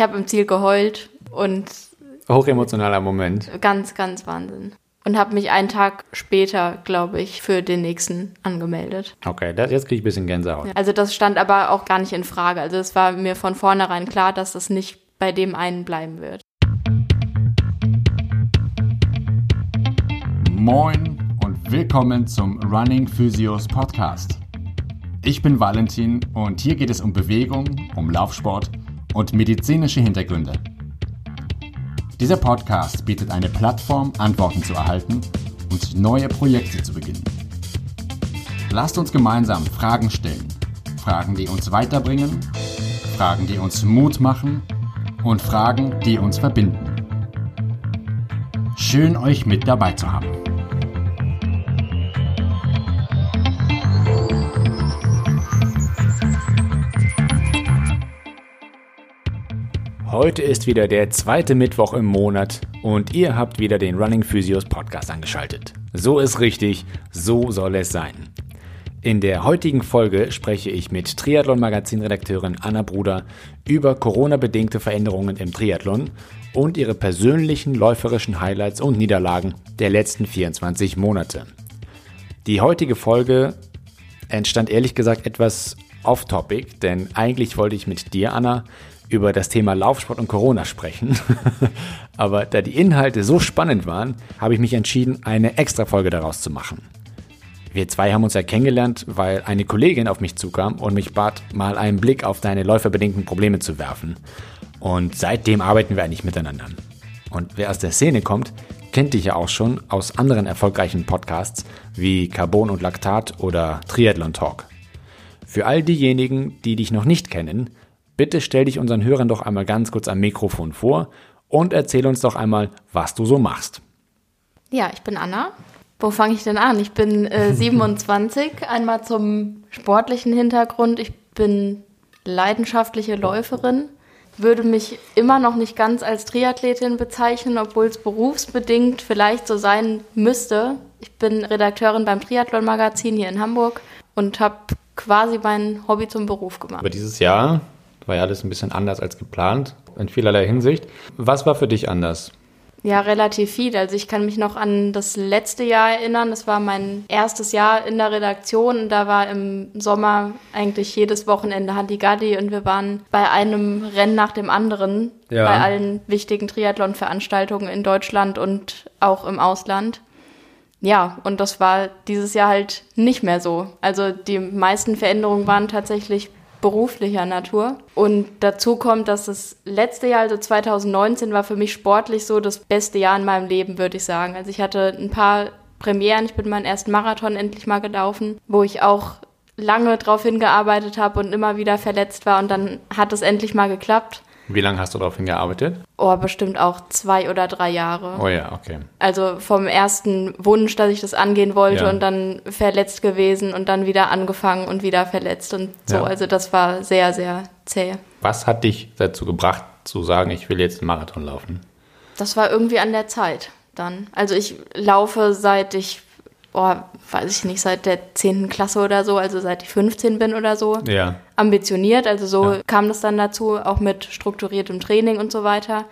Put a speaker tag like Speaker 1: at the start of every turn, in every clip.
Speaker 1: Ich habe im Ziel geheult und
Speaker 2: Hochemotionaler Moment.
Speaker 1: ganz, ganz Wahnsinn. Und habe mich einen Tag später, glaube ich, für den nächsten angemeldet.
Speaker 2: Okay, das, jetzt kriege ich ein bisschen Gänsehaut.
Speaker 1: Also das stand aber auch gar nicht in Frage. Also es war mir von vornherein klar, dass das nicht bei dem einen bleiben wird.
Speaker 3: Moin und willkommen zum Running Physios Podcast. Ich bin Valentin und hier geht es um Bewegung, um Laufsport und medizinische Hintergründe. Dieser Podcast bietet eine Plattform, Antworten zu erhalten und neue Projekte zu beginnen. Lasst uns gemeinsam Fragen stellen. Fragen, die uns weiterbringen, Fragen, die uns Mut machen und Fragen, die uns verbinden. Schön euch mit dabei zu haben.
Speaker 2: Heute ist wieder der zweite Mittwoch im Monat und ihr habt wieder den Running Physios Podcast angeschaltet. So ist richtig, so soll es sein. In der heutigen Folge spreche ich mit Triathlon-Magazin-Redakteurin Anna Bruder über Corona-bedingte Veränderungen im Triathlon und ihre persönlichen läuferischen Highlights und Niederlagen der letzten 24 Monate. Die heutige Folge entstand ehrlich gesagt etwas off-topic, denn eigentlich wollte ich mit dir, Anna, über das Thema Laufsport und Corona sprechen. Aber da die Inhalte so spannend waren, habe ich mich entschieden, eine extra Folge daraus zu machen. Wir zwei haben uns ja kennengelernt, weil eine Kollegin auf mich zukam und mich bat, mal einen Blick auf deine läuferbedingten Probleme zu werfen. Und seitdem arbeiten wir eigentlich miteinander. Und wer aus der Szene kommt, kennt dich ja auch schon aus anderen erfolgreichen Podcasts wie Carbon und Laktat oder Triathlon Talk. Für all diejenigen, die dich noch nicht kennen, bitte stell dich unseren Hörern doch einmal ganz kurz am Mikrofon vor und erzähl uns doch einmal, was du so machst.
Speaker 1: Ja, ich bin Anna. Wo fange ich denn an? Ich bin äh, 27. Einmal zum sportlichen Hintergrund. Ich bin leidenschaftliche Läuferin. Würde mich immer noch nicht ganz als Triathletin bezeichnen, obwohl es berufsbedingt vielleicht so sein müsste. Ich bin Redakteurin beim Triathlon-Magazin hier in Hamburg und habe quasi mein Hobby zum Beruf gemacht.
Speaker 2: Aber dieses Jahr war ja alles ein bisschen anders als geplant, in vielerlei Hinsicht. Was war für dich anders?
Speaker 1: Ja, relativ viel. Also ich kann mich noch an das letzte Jahr erinnern. Das war mein erstes Jahr in der Redaktion. Da war im Sommer eigentlich jedes Wochenende Handigadi und wir waren bei einem Rennen nach dem anderen
Speaker 2: Ja.
Speaker 1: bei allen wichtigen Triathlon-Veranstaltungen in Deutschland und auch im Ausland. Ja, und das war dieses Jahr halt nicht mehr so. Also die meisten Veränderungen waren tatsächlich beruflicher Natur. Und dazu kommt, dass das letzte Jahr, also 2019, war für mich sportlich so das beste Jahr in meinem Leben, würde ich sagen. Also ich hatte ein paar Premieren. Ich bin meinen ersten Marathon endlich mal gelaufen, wo ich auch lange drauf hingearbeitet habe und immer wieder verletzt war. Und dann hat es endlich mal geklappt.
Speaker 2: Wie lange hast du darauf hingearbeitet?
Speaker 1: Oh, bestimmt auch zwei oder drei Jahre.
Speaker 2: Oh ja, okay.
Speaker 1: Also vom ersten Wunsch, dass ich das angehen wollte
Speaker 2: Ja.
Speaker 1: und dann verletzt gewesen und dann wieder angefangen und wieder verletzt und so.
Speaker 2: Ja.
Speaker 1: Also das war sehr, sehr zäh.
Speaker 2: Was hat dich dazu gebracht, zu sagen, ich will jetzt einen Marathon laufen?
Speaker 1: Das war irgendwie an der Zeit dann. Also ich laufe seit ich, oh, weiß ich nicht, seit der 10. Klasse oder so, also seit ich 15 bin oder so.
Speaker 2: Ja.
Speaker 1: ambitioniert. Also so
Speaker 2: Ja.
Speaker 1: kam das dann dazu, auch mit strukturiertem Training und so weiter.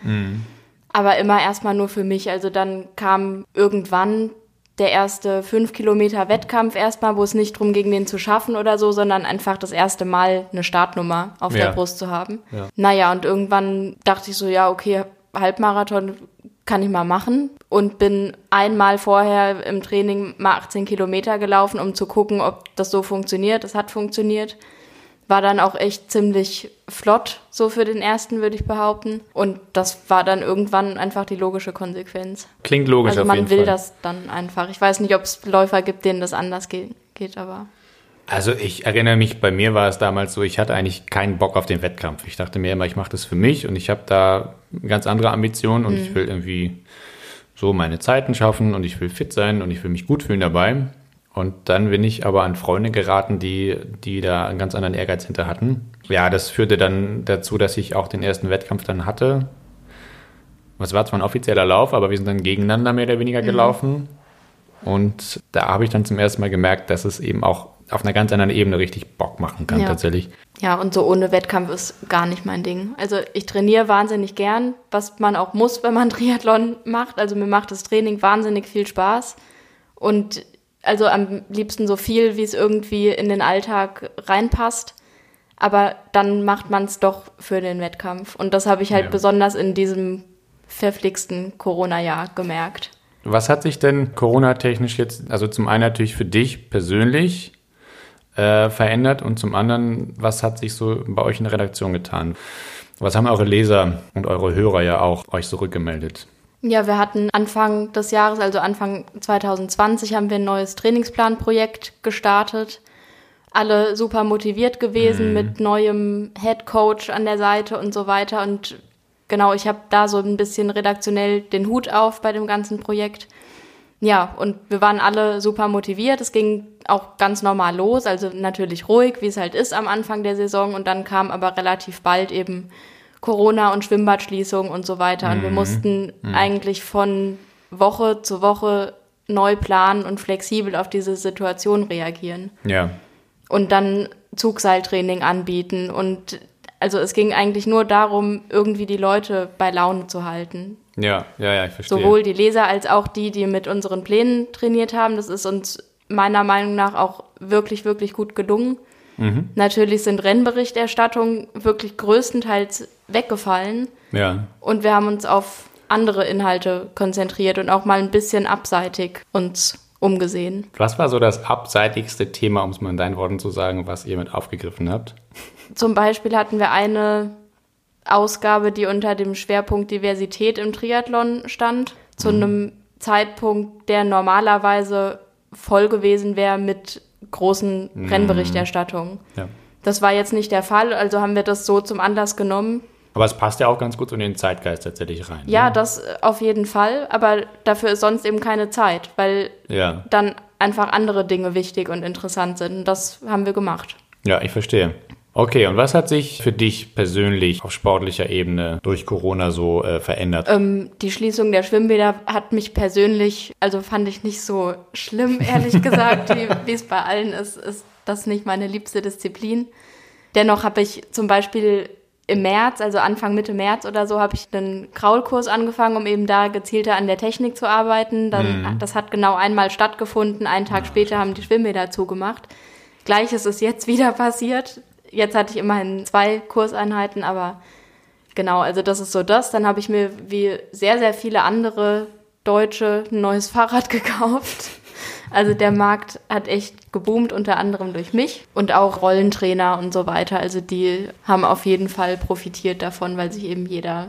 Speaker 1: Aber immer erstmal nur für mich. Also dann kam irgendwann der erste fünf Kilometer Wettkampf erstmal, wo es nicht drum ging, den zu schaffen oder so, sondern einfach das erste Mal eine Startnummer auf
Speaker 2: Ja.
Speaker 1: der Brust zu haben.
Speaker 2: Ja.
Speaker 1: Naja, und irgendwann dachte ich so, ja, okay, Halbmarathon kann ich mal machen und bin einmal vorher im Training mal 18 Kilometer gelaufen, um zu gucken, ob das so funktioniert. Es hat funktioniert. War dann auch echt ziemlich flott, so für den ersten, würde ich behaupten. Und das war dann irgendwann einfach die logische Konsequenz.
Speaker 2: Klingt logisch
Speaker 1: Also
Speaker 2: auf
Speaker 1: man
Speaker 2: jeden
Speaker 1: will
Speaker 2: Fall.
Speaker 1: das dann einfach. Ich weiß nicht, ob es Läufer gibt, denen das anders geht, geht aber.
Speaker 2: Also ich erinnere mich, bei mir war es damals so, ich hatte eigentlich keinen Bock auf den Wettkampf. Ich dachte mir immer, ich mache das für mich und ich habe da ganz andere Ambitionen und ich will irgendwie so meine Zeiten schaffen und ich will fit sein und ich will mich gut fühlen dabei. Und dann bin ich aber an Freunde geraten, die, die da einen ganz anderen Ehrgeiz hinter hatten. Ja, das führte dann dazu, dass ich auch den ersten Wettkampf dann hatte. Es war zwar ein offizieller Lauf, aber wir sind dann gegeneinander mehr oder weniger gelaufen. Und da habe ich dann zum ersten Mal gemerkt, dass es eben auch auf einer ganz anderen Ebene richtig Bock machen kann
Speaker 1: Ja.
Speaker 2: tatsächlich.
Speaker 1: Ja, und so ohne Wettkampf ist gar nicht mein Ding. Also ich trainiere wahnsinnig gern, was man auch muss, wenn man Triathlon macht. Also mir macht das Training wahnsinnig viel Spaß. Und also am liebsten so viel, wie es irgendwie in den Alltag reinpasst. Aber dann macht man es doch für den Wettkampf. Und das habe ich halt
Speaker 2: Ja.
Speaker 1: besonders in diesem verflixten Corona-Jahr gemerkt.
Speaker 2: Was hat sich denn Corona-technisch jetzt, also zum einen natürlich für dich persönlich äh, verändert und zum anderen, was hat sich so bei euch in der Redaktion getan? Was haben eure Leser und eure Hörer ja auch euch zurückgemeldet?
Speaker 1: Ja, wir hatten Anfang des Jahres, also Anfang 2020, haben wir ein neues Trainingsplanprojekt gestartet. Alle super motiviert gewesen mit neuem Head Coach an der Seite und so weiter. Und genau, ich habe da so ein bisschen redaktionell den Hut auf bei dem ganzen Projekt. Ja, und wir waren alle super motiviert. Es ging auch ganz normal los, also natürlich ruhig, wie es halt ist am Anfang der Saison. Und dann kam aber relativ bald eben Corona und Schwimmbadschließung und so weiter. Und wir mussten eigentlich von Woche zu Woche neu planen und flexibel auf diese Situation reagieren.
Speaker 2: Ja,
Speaker 1: Und dann Zugseiltraining anbieten. Und also es ging eigentlich nur darum, irgendwie die Leute bei Laune zu halten.
Speaker 2: ja, ja, ja, ich verstehe.
Speaker 1: Sowohl die Leser als auch die, die mit unseren Plänen trainiert haben. Das ist uns meiner Meinung nach auch wirklich, wirklich gut gelungen. Natürlich sind Rennberichterstattungen wirklich größtenteils weggefallen
Speaker 2: ja,
Speaker 1: und wir haben uns auf andere Inhalte konzentriert und auch mal ein bisschen abseitig uns umgesehen.
Speaker 2: was war so das abseitigste Thema, um es mal in deinen Worten zu sagen, was ihr mit aufgegriffen habt?
Speaker 1: Zum Beispiel hatten wir eine Ausgabe, die unter dem Schwerpunkt Diversität im Triathlon stand, zu einem Zeitpunkt, der normalerweise voll gewesen wäre mit großen Rennberichterstattungen.
Speaker 2: Ja.
Speaker 1: Das war jetzt nicht der Fall, also haben wir das so zum Anlass genommen.
Speaker 2: Aber es passt ja auch ganz gut in den Zeitgeist tatsächlich rein.
Speaker 1: Ja,
Speaker 2: ne?
Speaker 1: das auf jeden Fall, aber dafür ist sonst eben keine Zeit, weil
Speaker 2: Ja,
Speaker 1: dann einfach andere Dinge wichtig und interessant sind. Und das haben wir gemacht.
Speaker 2: ja, ich verstehe. Okay, und was hat sich für dich persönlich auf sportlicher Ebene durch Corona so äh, verändert?
Speaker 1: Ähm, die Schließung der Schwimmbäder hat mich persönlich, also fand ich nicht so schlimm, ehrlich gesagt, wie es bei allen ist, ist das nicht meine liebste Disziplin. Dennoch habe ich zum Beispiel im März, also Anfang Mitte März oder so, habe ich einen Kraulkurs angefangen, um eben da gezielter an der Technik zu arbeiten. Dann, Das hat genau einmal stattgefunden. Einen Tag später haben die Schwimmbäder zugemacht. Gleiches ist jetzt wieder passiert. Jetzt hatte ich immerhin zwei Kurseinheiten, aber genau, also das ist so das. Dann habe ich mir wie sehr, sehr viele andere Deutsche ein neues Fahrrad gekauft. Also der Markt hat echt geboomt, unter anderem durch mich und auch Rollentrainer und so weiter. Also die haben auf jeden Fall profitiert davon, weil sich eben jeder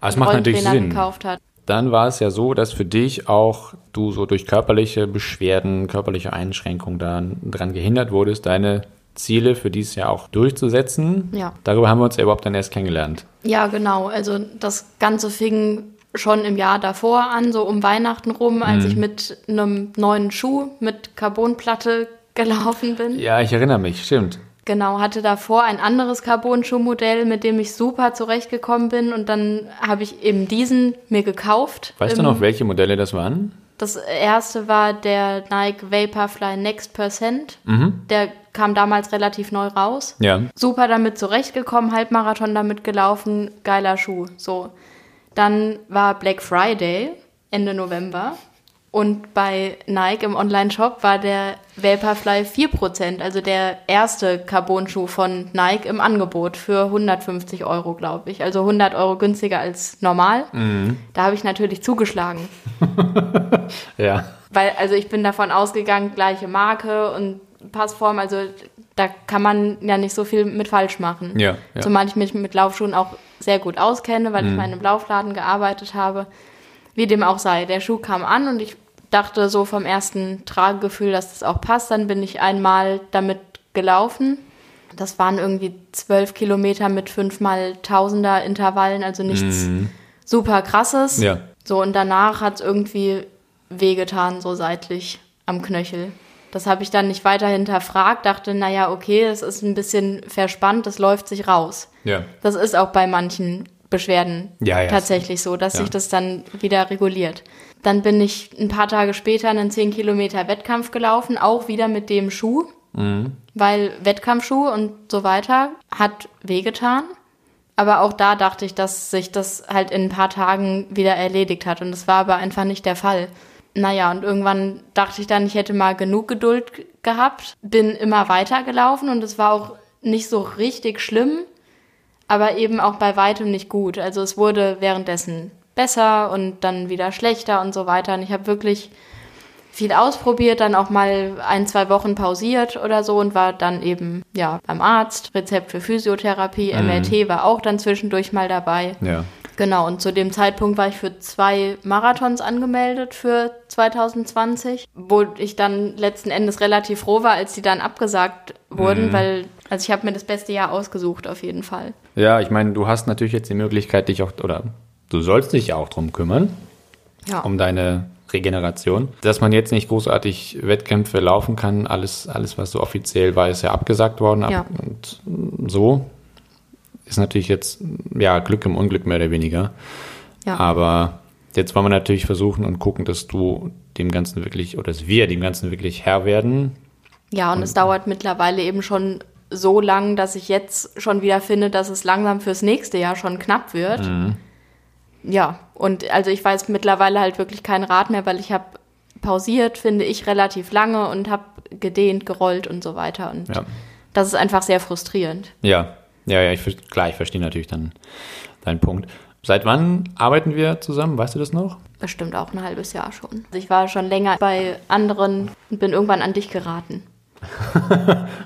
Speaker 2: natürlich
Speaker 1: Rollentrainer
Speaker 2: Sinn.
Speaker 1: gekauft hat.
Speaker 2: Dann war es ja so, dass für dich auch du so durch körperliche Beschwerden, körperliche Einschränkungen dann dran gehindert wurdest, deine Ziele für dieses Jahr auch durchzusetzen.
Speaker 1: Ja.
Speaker 2: Darüber haben wir uns ja überhaupt dann erst kennengelernt.
Speaker 1: Ja, genau. Also das Ganze fing schon im Jahr davor an, so um Weihnachten rum, als ich mit einem neuen Schuh mit Carbonplatte gelaufen bin.
Speaker 2: Ja, ich erinnere mich, stimmt.
Speaker 1: Genau, hatte davor ein anderes Carbon-Schuhmodell, mit dem ich super zurechtgekommen bin und dann habe ich eben diesen mir gekauft.
Speaker 2: Weißt du noch, welche Modelle das waren?
Speaker 1: Das erste war der Nike Vaporfly Next Percent.
Speaker 2: Mhm.
Speaker 1: Der kam damals relativ neu raus.
Speaker 2: Ja.
Speaker 1: Super damit zurechtgekommen, Halbmarathon damit gelaufen, geiler Schuh. So. Dann war Black Friday Ende November und bei Nike im Online-Shop war der Vaporfly 4%, also der erste Carbon-Schuh von Nike im Angebot für 150 Euro, glaube ich. Also 100 Euro günstiger als normal. Da habe ich natürlich zugeschlagen.
Speaker 2: Ja.
Speaker 1: Weil, also ich bin davon ausgegangen, gleiche Marke und Passform, also da kann man ja nicht so viel mit falsch machen.
Speaker 2: Ja, ja.
Speaker 1: Zumal ich mich mit Laufschuhen auch sehr gut auskenne, weil ich mal in einem Laufladen gearbeitet habe. Wie dem auch sei. Der Schuh kam an und ich dachte so vom ersten Tragegefühl, dass das auch passt. Dann bin ich einmal damit gelaufen. Das waren irgendwie zwölf Kilometer mit fünfmal Tausender Intervallen, also nichts super krasses.
Speaker 2: Mhm. Ja.
Speaker 1: So, und danach hat es irgendwie wehgetan, so seitlich am Knöchel. Das habe ich dann nicht weiter hinterfragt, dachte, naja, okay, es ist ein bisschen verspannt, das läuft sich raus.
Speaker 2: Ja.
Speaker 1: Das ist auch bei manchen Beschwerden
Speaker 2: Ja, ja.
Speaker 1: tatsächlich so, dass
Speaker 2: Ja.
Speaker 1: sich das dann wieder reguliert. Dann bin ich ein paar Tage später einen 10 Kilometer Wettkampf gelaufen, auch wieder mit dem Schuh. weil Wettkampfschuhe und so weiter hat wehgetan. Aber auch da dachte ich, dass sich das halt in ein paar Tagen wieder erledigt hat. Und das war aber einfach nicht der Fall. Naja, und irgendwann dachte ich dann, ich hätte mal genug Geduld gehabt. Bin immer weitergelaufen und es war auch nicht so richtig schlimm, aber eben auch bei weitem nicht gut. Also es wurde währenddessen besser und dann wieder schlechter und so weiter. Und ich habe wirklich viel ausprobiert, dann auch mal ein, zwei Wochen pausiert oder so und war dann eben ja beim Arzt, Rezept für Physiotherapie, MRT war auch dann zwischendurch mal dabei.
Speaker 2: Ja.
Speaker 1: Genau, und zu dem Zeitpunkt war ich für zwei Marathons angemeldet für 2020, wo ich dann letzten Endes relativ froh war, als die dann abgesagt wurden, weil, also ich habe mir das beste Jahr ausgesucht auf jeden Fall.
Speaker 2: Ja, ich meine, du hast natürlich jetzt die Möglichkeit, dich auch, oder du sollst dich ja auch drum kümmern,
Speaker 1: Ja.
Speaker 2: um deine Regeneration. Dass man jetzt nicht großartig Wettkämpfe laufen kann, alles, alles was so offiziell war, ist ja abgesagt worden. Ab-
Speaker 1: Ja.
Speaker 2: Und so ist natürlich jetzt, ja, Glück im Unglück mehr oder weniger.
Speaker 1: ja.
Speaker 2: Aber jetzt wollen wir natürlich versuchen und gucken, dass du dem Ganzen wirklich, oder dass wir dem Ganzen wirklich Herr werden.
Speaker 1: Ja, und es dauert mittlerweile eben schon so lang, dass ich jetzt schon wieder finde, dass es langsam fürs nächste Jahr schon knapp wird. Ja, und also ich weiß mittlerweile halt wirklich keinen Rat mehr, weil ich habe pausiert, finde ich, relativ lange und habe gedehnt, gerollt und so weiter. Und
Speaker 2: Ja.
Speaker 1: das ist einfach sehr frustrierend.
Speaker 2: Ja, ja, ja, ich, klar, ich verstehe natürlich dann deinen Punkt. Seit wann arbeiten wir zusammen? Weißt du das noch?
Speaker 1: Bestimmt auch ein halbes Jahr schon. Also ich war schon länger bei anderen und bin irgendwann an dich geraten.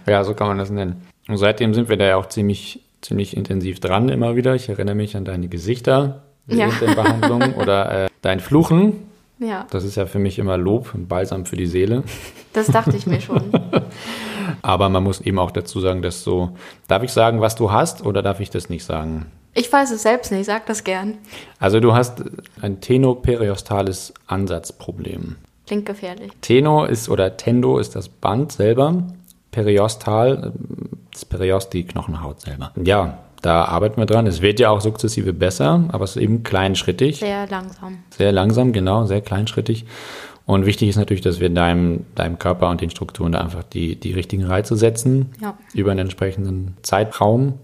Speaker 2: Ja, so kann man das nennen. Und seitdem sind wir da ja auch ziemlich, ziemlich intensiv dran immer wieder. Ich erinnere mich an deine Gesichter
Speaker 1: Ja.
Speaker 2: während der Behandlung oder äh, dein Fluchen.
Speaker 1: Ja,
Speaker 2: Das ist ja für mich immer Lob und Balsam für die Seele.
Speaker 1: das dachte ich mir schon.
Speaker 2: Aber man muss eben auch dazu sagen, dass so, darf ich sagen, was du hast oder darf ich das nicht sagen?
Speaker 1: Ich weiß es selbst nicht, sag das gern.
Speaker 2: Also du hast ein tenoperiostales Ansatzproblem.
Speaker 1: Klingt gefährlich.
Speaker 2: Teno ist oder Tendo ist das Band selber. Periostal, äh, das Periost, die Knochenhaut selber. Ja, da arbeiten wir dran. Es wird ja auch sukzessive besser, aber es ist eben kleinschrittig.
Speaker 1: Sehr langsam.
Speaker 2: Sehr langsam, genau, sehr kleinschrittig. Und wichtig ist natürlich, dass wir deinem, deinem Körper und den Strukturen da einfach die, die richtigen Reize setzen
Speaker 1: Ja.
Speaker 2: über einen entsprechenden Zeitraum.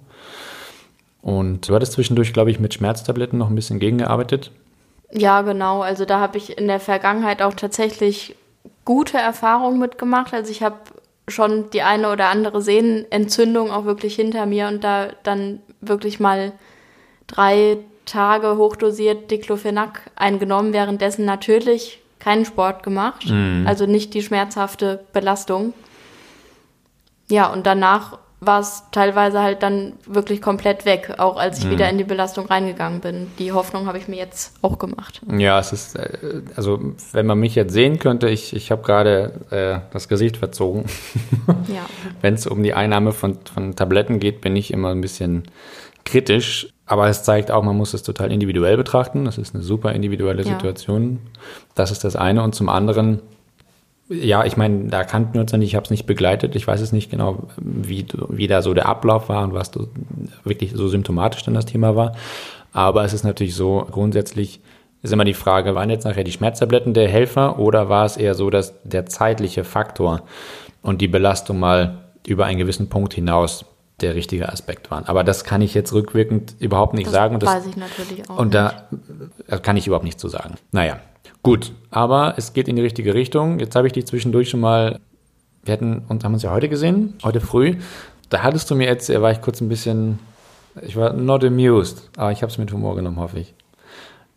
Speaker 2: Und du hattest zwischendurch, glaube ich, mit Schmerztabletten noch ein bisschen gegengearbeitet.
Speaker 1: Ja, genau. Also da habe ich in der Vergangenheit auch tatsächlich gute Erfahrungen mitgemacht. Also ich habe schon die eine oder andere Sehnenentzündung auch wirklich hinter mir und da dann wirklich mal drei Tage hochdosiert Diclofenac eingenommen, währenddessen natürlich keinen Sport gemacht. Also nicht die schmerzhafte Belastung. Ja, und danach war es teilweise halt dann wirklich komplett weg, auch als ich wieder in die Belastung reingegangen bin. Die Hoffnung habe ich mir jetzt auch gemacht.
Speaker 2: Ja, es ist, äh, also wenn man mich jetzt sehen könnte, ich, ich habe gerade äh, das Gesicht verzogen.
Speaker 1: Ja.
Speaker 2: Wenn es um die Einnahme von, von Tabletten geht, bin ich immer ein bisschen kritisch. Aber es zeigt auch, man muss es total individuell betrachten. Das ist eine super individuelle
Speaker 1: Ja.
Speaker 2: Situation. Das ist das eine. Und zum anderen, ja, ich meine, da kannten wir uns ja nicht, ich habe es nicht begleitet. Ich weiß es nicht genau, wie, wie da so der Ablauf war und was du wirklich so symptomatisch dann das Thema war. Aber es ist natürlich so, grundsätzlich ist immer die Frage, waren jetzt nachher die Schmerztabletten der Helfer oder war es eher so, dass der zeitliche Faktor und die Belastung mal über einen gewissen Punkt hinaus der richtige Aspekt waren. Aber das kann ich jetzt rückwirkend überhaupt nicht
Speaker 1: Das
Speaker 2: sagen. Und das,
Speaker 1: weiß ich natürlich auch.
Speaker 2: und da äh, kann ich überhaupt nichts zu sagen. Naja, gut. Aber es geht in die richtige Richtung. Jetzt habe ich dich zwischendurch schon mal, wir hatten uns, haben uns ja heute gesehen, heute früh. Da hattest du mir jetzt, war ich kurz ein bisschen, ich war not amused, aber ich habe es mit Humor genommen, hoffe ich.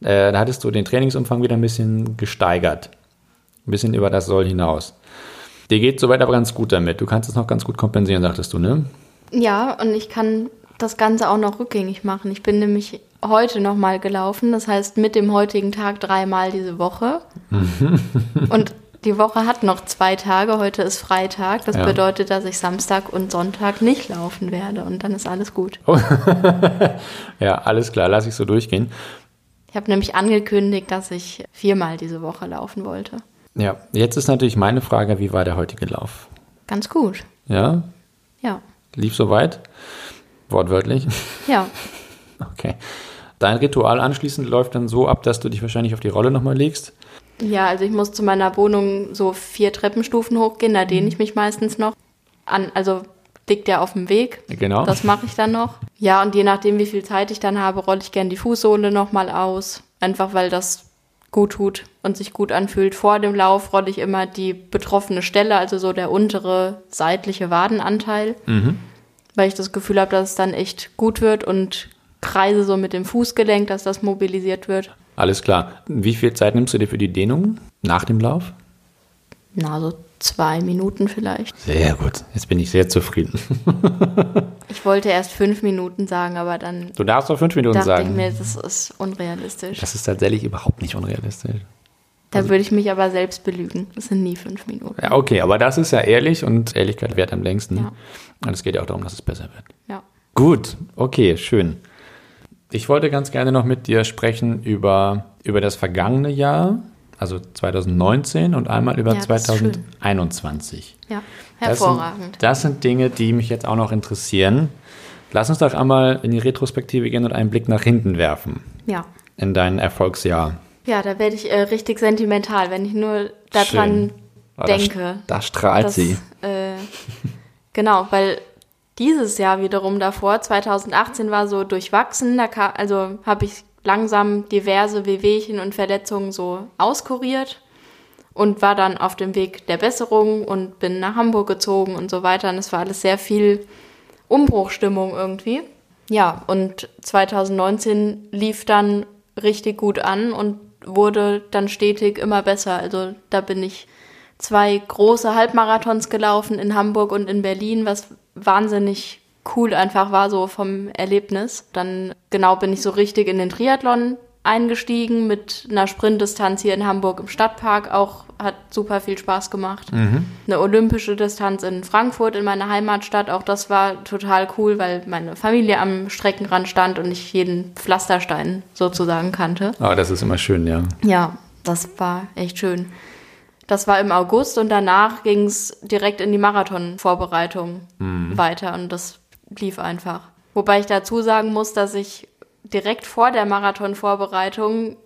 Speaker 2: Äh, da hattest du den Trainingsumfang wieder ein bisschen gesteigert. Ein bisschen über das Soll hinaus. Dir geht soweit aber ganz gut damit. Du kannst es noch ganz gut kompensieren, sagtest du, ne?
Speaker 1: Ja, und ich kann das Ganze auch noch rückgängig machen. Ich bin nämlich heute nochmal gelaufen, das heißt mit dem heutigen Tag dreimal diese Woche. und die Woche hat noch zwei Tage, heute ist Freitag. Das
Speaker 2: Ja.
Speaker 1: bedeutet, dass ich Samstag und Sonntag nicht laufen werde und dann ist alles gut.
Speaker 2: Ja, alles klar, lass ich so durchgehen.
Speaker 1: Ich habe nämlich angekündigt, dass ich viermal diese Woche laufen wollte.
Speaker 2: Ja, jetzt ist natürlich meine Frage, wie war der heutige Lauf?
Speaker 1: Ganz gut.
Speaker 2: Ja,
Speaker 1: Ja.
Speaker 2: Lief soweit? Wortwörtlich?
Speaker 1: Ja.
Speaker 2: Okay. Dein Ritual anschließend läuft dann so ab, dass du dich wahrscheinlich auf die Rolle nochmal legst.
Speaker 1: Ja, also ich muss zu meiner Wohnung so vier Treppenstufen hochgehen, da dehne ich mich meistens noch. an, also liegt ja auf dem Weg.
Speaker 2: Genau.
Speaker 1: Das mache ich dann noch. Ja, und je nachdem, wie viel Zeit ich dann habe, rolle ich gern die Fußsohle nochmal aus. Einfach weil das gut tut und sich gut anfühlt. Vor dem Lauf rolle ich immer die betroffene Stelle, also so der untere seitliche Wadenanteil,
Speaker 2: Mhm.
Speaker 1: weil ich das Gefühl habe, dass es dann echt gut wird und kreise so mit dem Fußgelenk, dass das mobilisiert wird.
Speaker 2: Alles klar. Wie viel Zeit nimmst du dir für die Dehnung nach dem Lauf?
Speaker 1: Na, so zwei Minuten vielleicht.
Speaker 2: Sehr gut. Jetzt bin ich sehr zufrieden.
Speaker 1: Ich wollte erst fünf Minuten sagen, aber dann
Speaker 2: Du darfst doch fünf Minuten
Speaker 1: dachte
Speaker 2: sagen.
Speaker 1: ich mir, das ist unrealistisch.
Speaker 2: das ist tatsächlich überhaupt nicht unrealistisch.
Speaker 1: Da würde ich mich aber selbst belügen. Das sind nie fünf Minuten.
Speaker 2: Ja, okay, aber das ist ja ehrlich und Ehrlichkeit wert am längsten.
Speaker 1: Ja.
Speaker 2: Und es geht ja auch darum, dass es besser wird.
Speaker 1: Ja.
Speaker 2: Gut, okay, schön. Ich wollte ganz gerne noch mit dir sprechen über, über das vergangene Jahr, also 2019 und einmal über
Speaker 1: Ja, das ist schön.
Speaker 2: 2021.
Speaker 1: Ja,
Speaker 2: Das
Speaker 1: hervorragend.
Speaker 2: sind, das sind Dinge, die mich jetzt auch noch interessieren. Lass uns doch einmal in die Retrospektive gehen und einen Blick nach hinten werfen
Speaker 1: Ja.
Speaker 2: in dein Erfolgsjahr.
Speaker 1: Ja, da werde ich äh, richtig sentimental, wenn ich nur daran.
Speaker 2: Oh, da
Speaker 1: denke.
Speaker 2: st- Da strahlt
Speaker 1: dass,
Speaker 2: sie.
Speaker 1: Äh, genau, weil dieses Jahr wiederum davor, 2018 war so durchwachsen, da ka- also habe ich langsam diverse Wehwehchen und Verletzungen so auskuriert und war dann auf dem Weg der Besserung und bin nach Hamburg gezogen und so weiter. Und es war alles sehr viel Umbruchstimmung irgendwie. Ja, und 2019 lief dann richtig gut an und wurde dann stetig immer besser. Also da bin ich zwei große Halbmarathons gelaufen in Hamburg und in Berlin, was wahnsinnig cool einfach war, so vom Erlebnis. Dann genau bin ich so richtig in den Triathlon eingestiegen mit einer Sprintdistanz hier in Hamburg im Stadtpark. Auch hat super viel Spaß gemacht. Eine olympische Distanz in Frankfurt, in meiner Heimatstadt. Auch das war total cool, weil meine Familie am Streckenrand stand und ich jeden Pflasterstein sozusagen kannte.
Speaker 2: Oh, das ist immer schön, ja.
Speaker 1: Ja, das war echt schön. Das war im August und danach ging es direkt in die Marathonvorbereitung weiter und das lief einfach. Wobei ich dazu sagen muss, dass ich direkt vor der Marathonvorbereitung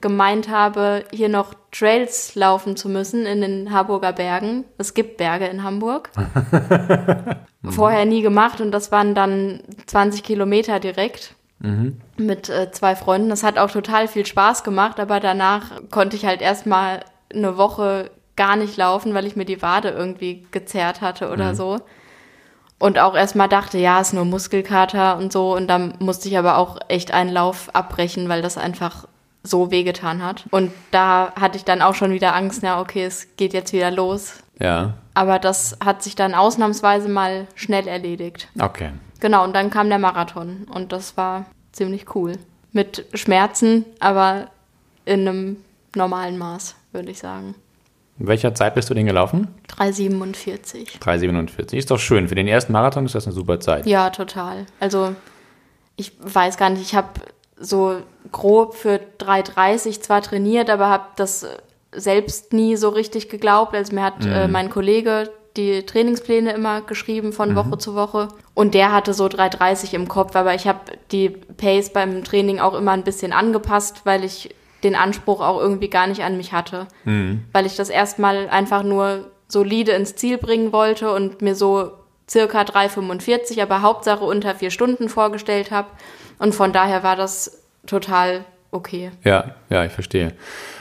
Speaker 1: gemeint habe, hier noch Trails laufen zu müssen in den Harburger Bergen. Es gibt Berge in Hamburg. Vorher nie gemacht und das waren dann 20 Kilometer direkt mit äh, zwei Freunden. Das hat auch total viel Spaß gemacht, aber danach konnte ich halt erstmal eine Woche gar nicht laufen, weil ich mir die Wade irgendwie gezerrt hatte oder so. Und auch erstmal dachte, ja, ist nur Muskelkater und so. Und dann musste ich aber auch echt einen Lauf abbrechen, weil das einfach so wehgetan hat. Und da hatte ich dann auch schon wieder Angst, na okay, es geht jetzt wieder los.
Speaker 2: Ja,
Speaker 1: Aber das hat sich dann ausnahmsweise mal schnell erledigt.
Speaker 2: okay.
Speaker 1: Genau, und dann kam der Marathon und das war ziemlich cool. Mit Schmerzen, aber in einem normalen Maß, würde ich sagen.
Speaker 2: In welcher Zeit bist du den gelaufen?
Speaker 1: 3,47.
Speaker 2: 3,47. Ist doch schön. Für den ersten Marathon ist das eine super Zeit.
Speaker 1: Ja, total. Also, ich weiß gar nicht, ich habe so grob für 3,30 zwar trainiert, aber habe das selbst nie so richtig geglaubt. Also, mir hat äh, mein Kollege die Trainingspläne immer geschrieben von Woche zu Woche. Und der hatte so 3,30 im Kopf, aber ich habe die Pace beim Training auch immer ein bisschen angepasst, weil ich den Anspruch auch irgendwie gar nicht an mich hatte. Weil ich das erstmal einfach nur solide ins Ziel bringen wollte und mir so circa 3,45, aber Hauptsache unter vier Stunden vorgestellt habe. Und von daher war das total okay.
Speaker 2: Ja, ja, ich verstehe.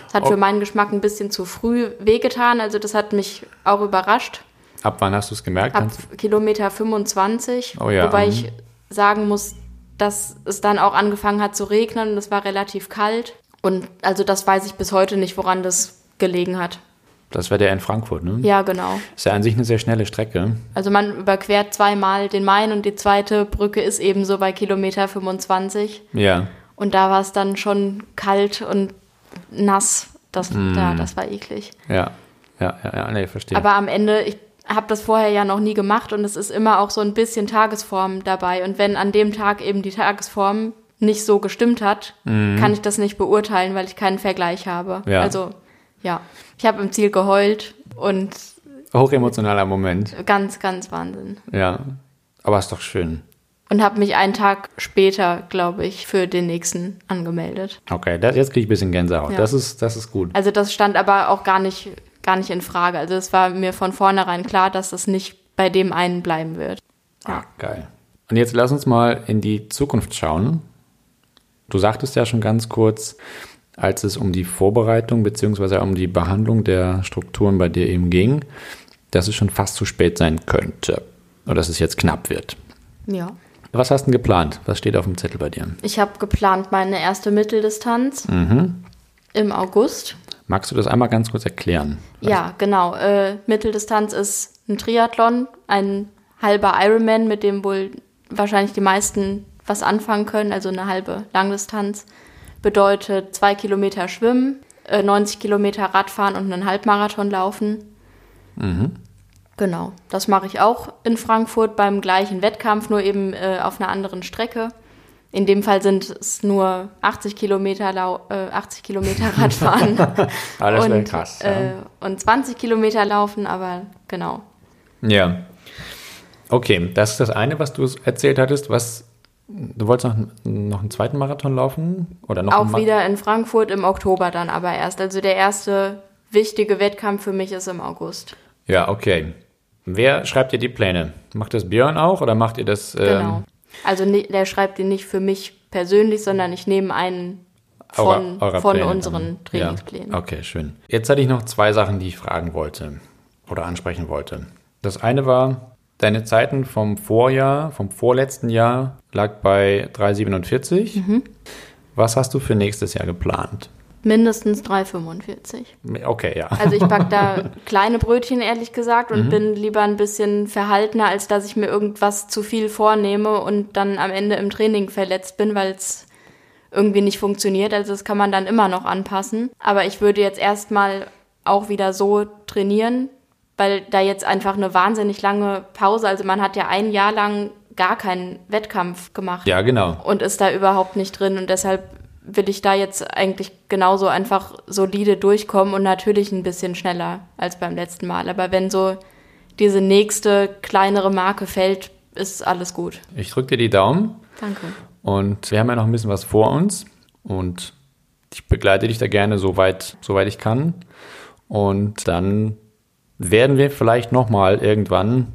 Speaker 1: Es hat
Speaker 2: Oh.
Speaker 1: für meinen Geschmack ein bisschen zu früh wehgetan, also das hat mich auch überrascht.
Speaker 2: Ab wann hast du es gemerkt?
Speaker 1: Ab Kilometer 25,
Speaker 2: Oh ja,
Speaker 1: wobei
Speaker 2: mhm.
Speaker 1: ich sagen muss, dass es dann auch angefangen hat zu regnen und es war relativ kalt. Und also das weiß ich bis heute nicht, woran das gelegen hat.
Speaker 2: Das wäre der in Frankfurt, ne?
Speaker 1: Ja, genau.
Speaker 2: Ist ja an sich eine sehr schnelle Strecke.
Speaker 1: Also man überquert zweimal den Main und die zweite Brücke ist ebenso bei Kilometer 25.
Speaker 2: Ja.
Speaker 1: Und da war es dann schon kalt und nass. Das,
Speaker 2: Mhm.
Speaker 1: ja, das war eklig.
Speaker 2: Ja. Ja, ja, ja, nee, verstehe.
Speaker 1: Aber am Ende, ich habe das vorher ja noch nie gemacht und es ist immer auch so ein bisschen Tagesform dabei. Und wenn an dem Tag eben die Tagesform nicht so gestimmt hat, kann ich das nicht beurteilen, weil ich keinen Vergleich habe.
Speaker 2: Mhm. Ja.
Speaker 1: Also ja, ich habe im Ziel geheult und
Speaker 2: Hochemotionaler Moment.
Speaker 1: ganz, ganz Wahnsinn.
Speaker 2: Ja. Aber ist doch schön.
Speaker 1: Und habe mich einen Tag später, glaube ich, für den nächsten angemeldet.
Speaker 2: Okay, das, jetzt kriege ich ein bisschen Gänsehaut.
Speaker 1: Ja.
Speaker 2: Das, ist, das ist gut.
Speaker 1: Also das stand aber auch gar nicht, gar nicht in Frage. Also es war mir von vornherein klar, dass das nicht bei dem einen bleiben wird.
Speaker 2: Ah, geil. Und jetzt lass uns mal in die Zukunft schauen. Du sagtest ja schon ganz kurz, als es um die Vorbereitung bzw. um die Behandlung der Strukturen bei dir eben ging, dass es schon fast zu spät sein könnte oder dass es jetzt knapp wird.
Speaker 1: Ja.
Speaker 2: Was hast du denn geplant? Was steht auf dem Zettel bei dir?
Speaker 1: Ich habe geplant meine erste Mitteldistanz im August.
Speaker 2: Magst du das einmal ganz kurz erklären?
Speaker 1: Ja, genau. Äh, Mitteldistanz ist ein Triathlon, ein halber Ironman, mit dem wohl wahrscheinlich die meisten was anfangen können, also eine halbe Langdistanz. Bedeutet zwei Kilometer Schwimmen, äh, 90 Kilometer Radfahren und einen Halbmarathon laufen. Genau, das mache ich auch in Frankfurt beim gleichen Wettkampf, nur eben äh, auf einer anderen Strecke. In dem Fall sind es nur 80 Kilometer, Lau äh, 80 Kilometer Radfahren
Speaker 2: Ah, wär
Speaker 1: und,
Speaker 2: krass, ja.
Speaker 1: äh, und 20 Kilometer laufen, aber genau.
Speaker 2: Ja. Okay, das ist das eine, was du erzählt hattest. Was du wolltest noch, noch einen zweiten Marathon laufen oder noch
Speaker 1: Auch wieder in Frankfurt im Oktober dann aber erst. Also der erste wichtige Wettkampf für mich ist im August.
Speaker 2: Ja, okay. Wer schreibt dir die Pläne? Macht das Björn auch oder macht ihr das? ähm,
Speaker 1: Genau. Also ni- der schreibt die nicht für mich persönlich, sondern ich nehme einen von,
Speaker 2: eurer- eurer
Speaker 1: von unseren? Trainingsplänen.
Speaker 2: Ja. Okay, schön. Jetzt hatte ich noch zwei Sachen, die ich fragen wollte oder ansprechen wollte. Das eine war, deine Zeiten vom Vorjahr, vom vorletzten Jahr lag bei 3,47.
Speaker 1: Mhm.
Speaker 2: Was hast du für nächstes Jahr geplant?
Speaker 1: Mindestens 3,45.
Speaker 2: Okay, ja.
Speaker 1: Also ich back da kleine Brötchen, ehrlich gesagt,
Speaker 2: Mhm.
Speaker 1: und bin lieber ein bisschen verhaltener, als dass ich mir irgendwas zu viel vornehme und dann am Ende im Training verletzt bin, weil es irgendwie nicht funktioniert. Also das kann man dann immer noch anpassen. Aber ich würde jetzt erstmal auch wieder so trainieren, weil da jetzt einfach eine wahnsinnig lange Pause, also man hat ja ein Jahr lang gar keinen Wettkampf gemacht
Speaker 2: ja, genau.
Speaker 1: und ist da überhaupt nicht drin. Und deshalb will ich da jetzt eigentlich genauso einfach solide durchkommen und natürlich ein bisschen schneller als beim letzten Mal. Aber wenn so diese nächste kleinere Marke fällt, ist alles gut.
Speaker 2: Ich drücke dir die Daumen
Speaker 1: Danke.
Speaker 2: und wir haben ja noch ein bisschen was vor uns und ich begleite dich da gerne so weit, so weit ich kann. Und dann werden wir vielleicht nochmal irgendwann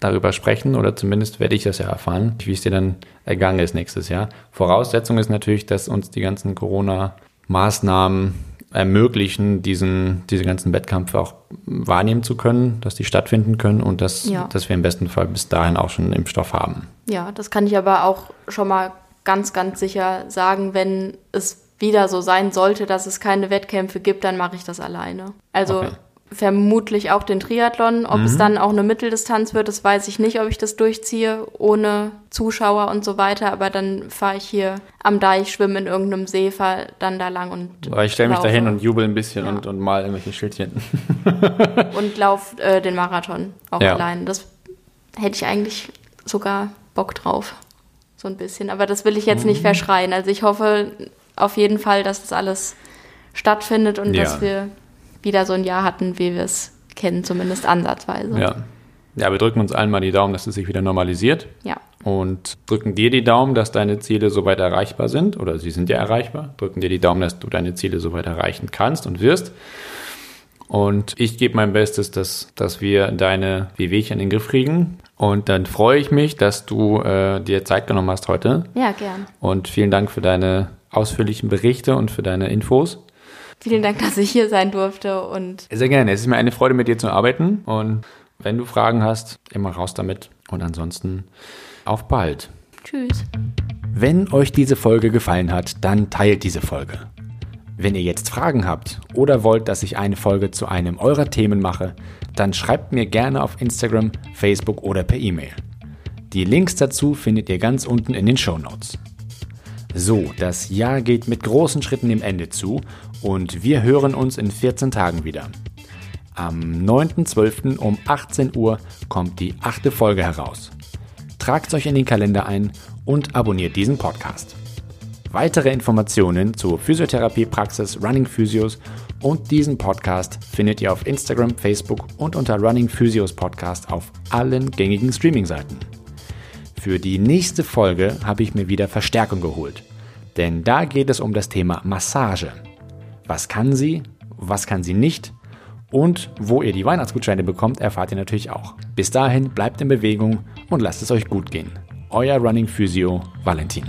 Speaker 2: darüber sprechen oder zumindest werde ich das ja erfahren, wie es dir dann ergangen ist nächstes Jahr. Voraussetzung ist natürlich, dass uns die ganzen Corona-Maßnahmen ermöglichen, diesen, diese ganzen Wettkämpfe auch wahrnehmen zu können, dass die stattfinden können und dass,
Speaker 1: Ja.
Speaker 2: dass wir im besten Fall bis dahin auch schon einen Impfstoff haben.
Speaker 1: Ja, das kann ich aber auch schon mal ganz, ganz sicher sagen, wenn es wieder so sein sollte, dass es keine Wettkämpfe gibt, dann mache ich das alleine. Also
Speaker 2: Okay.
Speaker 1: Vermutlich auch den Triathlon. Ob es dann auch eine Mitteldistanz wird, das weiß ich nicht, ob ich das durchziehe ohne Zuschauer und so weiter. Aber dann fahre ich hier am Deich, schwimme in irgendeinem See, fahre dann da lang und
Speaker 2: Aber ich stelle mich da hin und jubel ein bisschen
Speaker 1: Ja.
Speaker 2: und, und mal irgendwelche Schildchen.
Speaker 1: und laufe äh, den Marathon auch
Speaker 2: Ja.
Speaker 1: allein. Das hätte ich eigentlich sogar Bock drauf. So ein bisschen. Aber das will ich jetzt
Speaker 2: Mhm.
Speaker 1: nicht verschreien. Also ich hoffe auf jeden Fall, dass das alles stattfindet und
Speaker 2: Ja.
Speaker 1: dass wir wieder so ein Jahr hatten, wie wir es kennen, zumindest ansatzweise.
Speaker 2: Ja. Ja, wir drücken uns allen mal die Daumen, dass es sich wieder normalisiert.
Speaker 1: Ja.
Speaker 2: Und drücken dir die Daumen, dass deine Ziele soweit erreichbar sind. Oder sie sind ja erreichbar. Drücken dir die Daumen, dass du deine Ziele soweit erreichen kannst und wirst. Und ich gebe mein Bestes, dass, dass wir deine Wehwehchen in den Griff kriegen. Und dann freue ich mich, dass du äh, dir Zeit genommen hast heute.
Speaker 1: Ja, gern.
Speaker 2: Und vielen Dank für deine ausführlichen Berichte und für deine Infos.
Speaker 1: Vielen Dank, dass ich hier sein durfte und
Speaker 2: Sehr gerne. Es ist mir eine Freude, mit dir zu arbeiten. Und wenn du Fragen hast, immer raus damit. Und ansonsten auf bald.
Speaker 1: tschüss.
Speaker 2: Wenn euch diese Folge gefallen hat, dann teilt diese Folge. Wenn ihr jetzt Fragen habt oder wollt, dass ich eine Folge zu einem eurer Themen mache, dann schreibt mir gerne auf Instagram, Facebook oder per E-Mail. Die Links dazu findet ihr ganz unten in den Show Notes. So, das Jahr geht mit großen Schritten dem Ende zu und wir hören uns in 14 Tagen wieder. Am 9.12. um 18 Uhr kommt die achte Folge heraus. Tragt euch in den Kalender ein und abonniert diesen Podcast. Weitere Informationen zur Physiotherapiepraxis Running Physios und diesen Podcast findet ihr auf Instagram, Facebook und unter Running Physios Podcast auf allen gängigen Streaming-Seiten. Für die nächste Folge habe ich mir wieder Verstärkung geholt, denn da geht es um das Thema Massage. Was kann sie, was kann sie nicht Und wo ihr die Weihnachtsgutscheine bekommt, erfahrt ihr natürlich auch. Bis dahin bleibt in Bewegung und lasst es euch gut gehen. Euer Running Physio Valentin.